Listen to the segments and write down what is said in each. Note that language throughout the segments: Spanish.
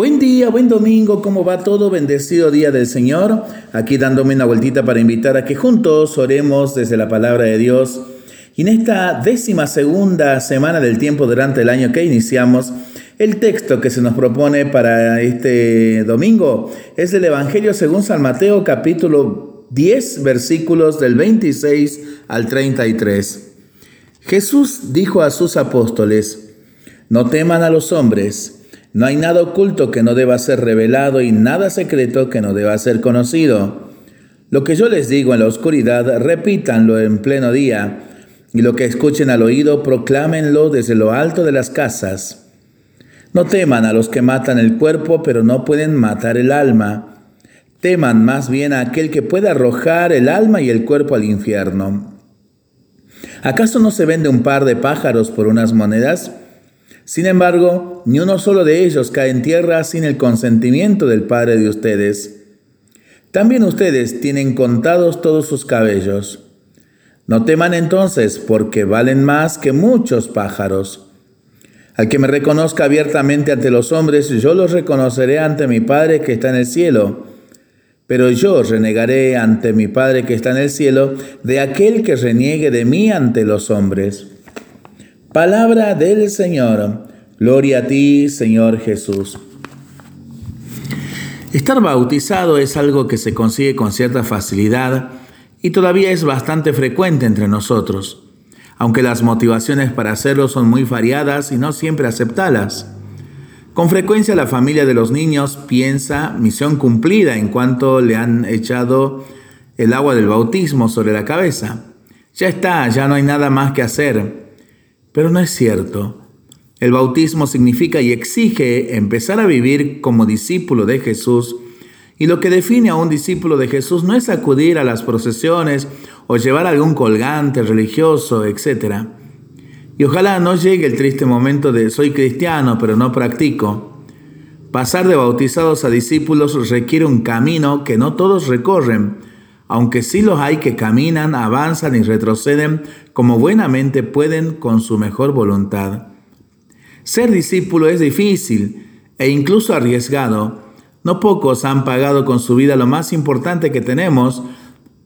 Buen día, buen domingo, ¿cómo va todo? Bendecido día del Señor. Aquí dándome una vueltita para invitar a que juntos oremos desde la palabra de Dios. Y en esta décima segunda semana del tiempo durante el año que iniciamos, el texto que se nos propone para este domingo es el Evangelio según San Mateo capítulo 10 versículos del 26 al 33. Jesús dijo a sus apóstoles, no teman a los hombres, no hay nada oculto que no deba ser revelado y nada secreto que no deba ser conocido. Lo que yo les digo en la oscuridad, repítanlo en pleno día, y lo que escuchen al oído, proclámenlo desde lo alto de las casas. No teman a los que matan el cuerpo, pero no pueden matar el alma. Teman más bien a aquel que puede arrojar el alma y el cuerpo al infierno. ¿Acaso no se vende un par de pájaros por unas monedas? Sin embargo, ni uno solo de ellos cae en tierra sin el consentimiento del Padre de ustedes. También ustedes tienen contados todos sus cabellos. No teman entonces, porque valen más que muchos pájaros. Al que me reconozca abiertamente ante los hombres, yo los reconoceré ante mi Padre que está en el cielo. Pero yo renegaré ante mi Padre que está en el cielo de aquel que reniegue de mí ante los hombres. Palabra del Señor. Gloria a ti, Señor Jesús. Estar bautizado es algo que se consigue con cierta facilidad y todavía es bastante frecuente entre nosotros, aunque las motivaciones para hacerlo son muy variadas y no siempre aceptadas. Con frecuencia la familia de los niños piensa misión cumplida en cuanto le han echado el agua del bautismo sobre la cabeza. Ya está, ya no hay nada más que hacer. Pero no es cierto. El bautismo significa y exige empezar a vivir como discípulo de Jesús. Y lo que define a un discípulo de Jesús no es acudir a las procesiones o llevar algún colgante religioso, etc. Y ojalá no llegue el triste momento de soy cristiano pero no practico. Pasar de bautizados a discípulos requiere un camino que no todos recorren, aunque sí los hay que caminan, avanzan y retroceden como buenamente pueden con su mejor voluntad. Ser discípulo es difícil e incluso arriesgado. No pocos han pagado con su vida lo más importante que tenemos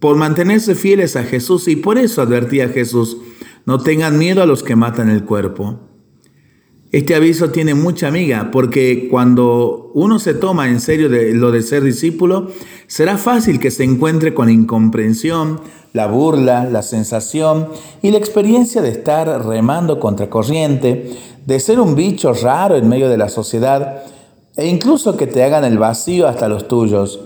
por mantenerse fieles a Jesús y por eso advertía Jesús, no tengan miedo a los que matan el cuerpo. Este aviso tiene mucha amiga porque cuando uno se toma en serio de lo de ser discípulo, será fácil que se encuentre con incomprensión, la burla, la sensación y la experiencia de estar remando contra corriente, de ser un bicho raro en medio de la sociedad e incluso que te hagan el vacío hasta los tuyos.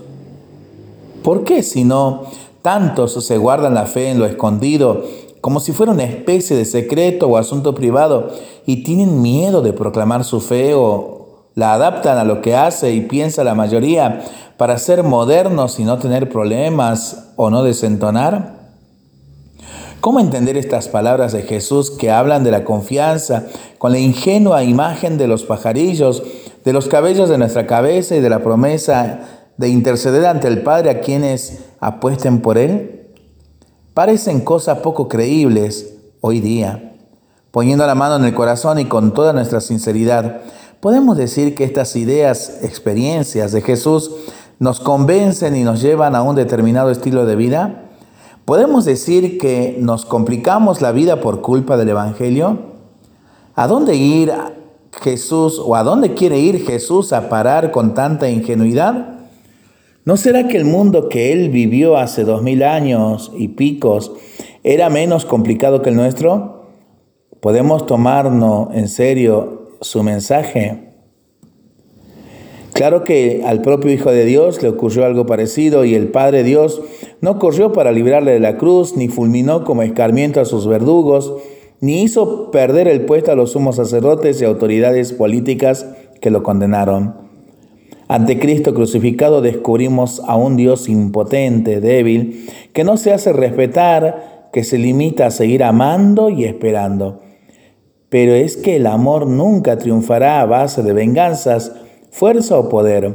¿Por qué si no tantos se guardan la fe en lo escondido como si fuera una especie de secreto o asunto privado, y tienen miedo de proclamar su fe o la adaptan a lo que hace y piensa la mayoría para ser modernos y no tener problemas o no desentonar? ¿Cómo entender estas palabras de Jesús que hablan de la confianza con la ingenua imagen de los pajarillos, de los cabellos de nuestra cabeza y de la promesa de interceder ante el Padre a quienes apuesten por Él? Parecen cosas poco creíbles hoy día. Poniendo la mano en el corazón y con toda nuestra sinceridad, podemos decir que estas ideas, experiencias de Jesús nos convencen y nos llevan a un determinado estilo de vida. ¿Podemos decir que nos complicamos la vida por culpa del Evangelio? ¿A dónde ir Jesús o a dónde quiere ir Jesús a parar con tanta ingenuidad? ¿No será que el mundo que él vivió hace dos mil años y picos era menos complicado que el nuestro? ¿Podemos tomarnos en serio su mensaje? Claro que al propio Hijo de Dios le ocurrió algo parecido y el Padre Dios no corrió para librarle de la cruz, ni fulminó como escarmiento a sus verdugos, ni hizo perder el puesto a los sumos sacerdotes y autoridades políticas que lo condenaron. Ante Cristo crucificado descubrimos a un Dios impotente, débil, que no se hace respetar, que se limita a seguir amando y esperando. Pero es que el amor nunca triunfará a base de venganzas, fuerza o poder.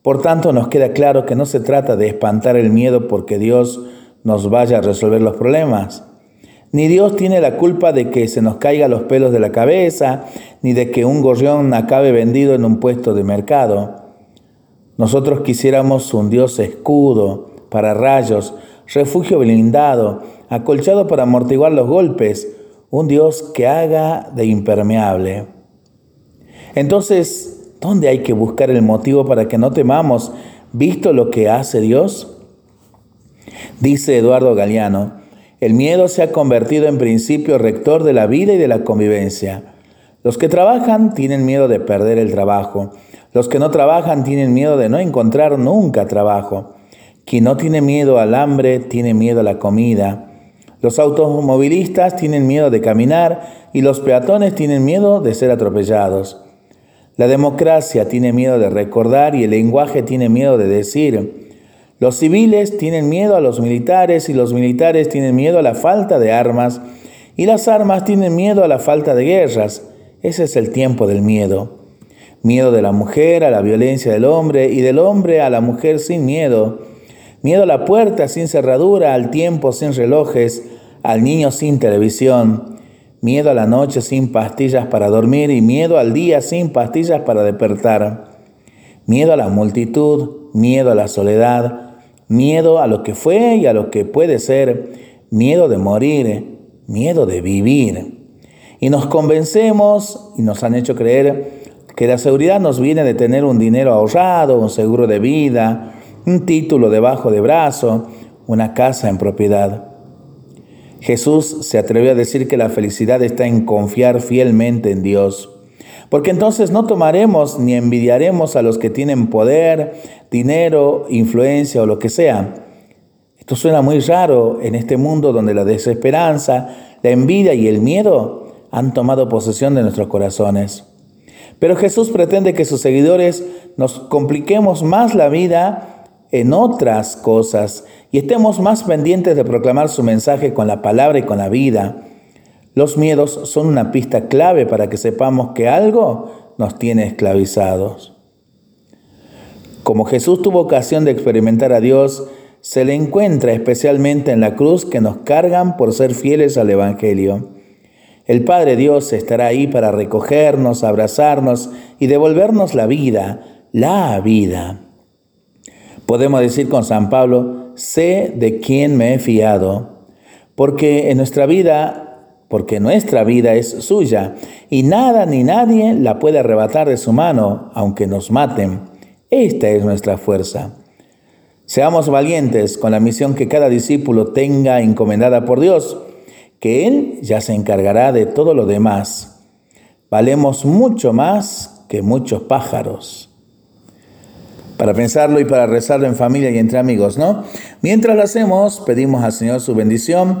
Por tanto, nos queda claro que no se trata de espantar el miedo porque Dios nos vaya a resolver los problemas. Ni Dios tiene la culpa de que se nos caigan los pelos de la cabeza, ni de que un gorrión acabe vendido en un puesto de mercado. Nosotros quisiéramos un Dios escudo para rayos, refugio blindado, acolchado para amortiguar los golpes, un Dios que haga de impermeable. Entonces, ¿dónde hay que buscar el motivo para que no temamos, visto lo que hace Dios? Dice Eduardo Galeano, el miedo se ha convertido en principio rector de la vida y de la convivencia. Los que trabajan tienen miedo de perder el trabajo. Los que no trabajan tienen miedo de no encontrar nunca trabajo. Quien no tiene miedo al hambre tiene miedo a la comida. Los automovilistas tienen miedo de caminar y los peatones tienen miedo de ser atropellados. La democracia tiene miedo de recordar y el lenguaje tiene miedo de decir. Los civiles tienen miedo a los militares y los militares tienen miedo a la falta de armas y las armas tienen miedo a la falta de guerras. Ese es el tiempo del miedo. Miedo de la mujer a la violencia del hombre y del hombre a la mujer sin miedo. Miedo a la puerta sin cerradura, al tiempo sin relojes, al niño sin televisión. Miedo a la noche sin pastillas para dormir y miedo al día sin pastillas para despertar. Miedo a la multitud, miedo a la soledad, miedo a lo que fue y a lo que puede ser, miedo de morir, miedo de vivir. Y nos convencemos y nos han hecho creer que la seguridad nos viene de tener un dinero ahorrado, un seguro de vida, un título debajo de brazo, una casa en propiedad. Jesús se atrevió a decir que la felicidad está en confiar fielmente en Dios porque entonces no tomaremos ni envidiaremos a los que tienen poder, dinero, influencia o lo que sea. Esto suena muy raro en este mundo donde la desesperanza, la envidia y el miedo han tomado posesión de nuestros corazones. Pero Jesús pretende que sus seguidores nos compliquemos más la vida en otras cosas y estemos más pendientes de proclamar su mensaje con la palabra y con la vida los miedos son una pista clave para que sepamos que algo nos tiene esclavizados. Como Jesús tuvo ocasión de experimentar a Dios, se le encuentra especialmente en la cruz que nos cargan por ser fieles al Evangelio. El Padre Dios estará ahí para recogernos, abrazarnos y devolvernos la vida, la vida. Podemos decir con San Pablo, sé de quién me he fiado, porque en nuestra vida porque nuestra vida es suya y nada ni nadie la puede arrebatar de su mano, aunque nos maten. Esta es nuestra fuerza. Seamos valientes con la misión que cada discípulo tenga encomendada por Dios, que Él ya se encargará de todo lo demás. Valemos mucho más que muchos pájaros. Para pensarlo y para rezarlo en familia y entre amigos, ¿no? Mientras lo hacemos, pedimos al Señor su bendición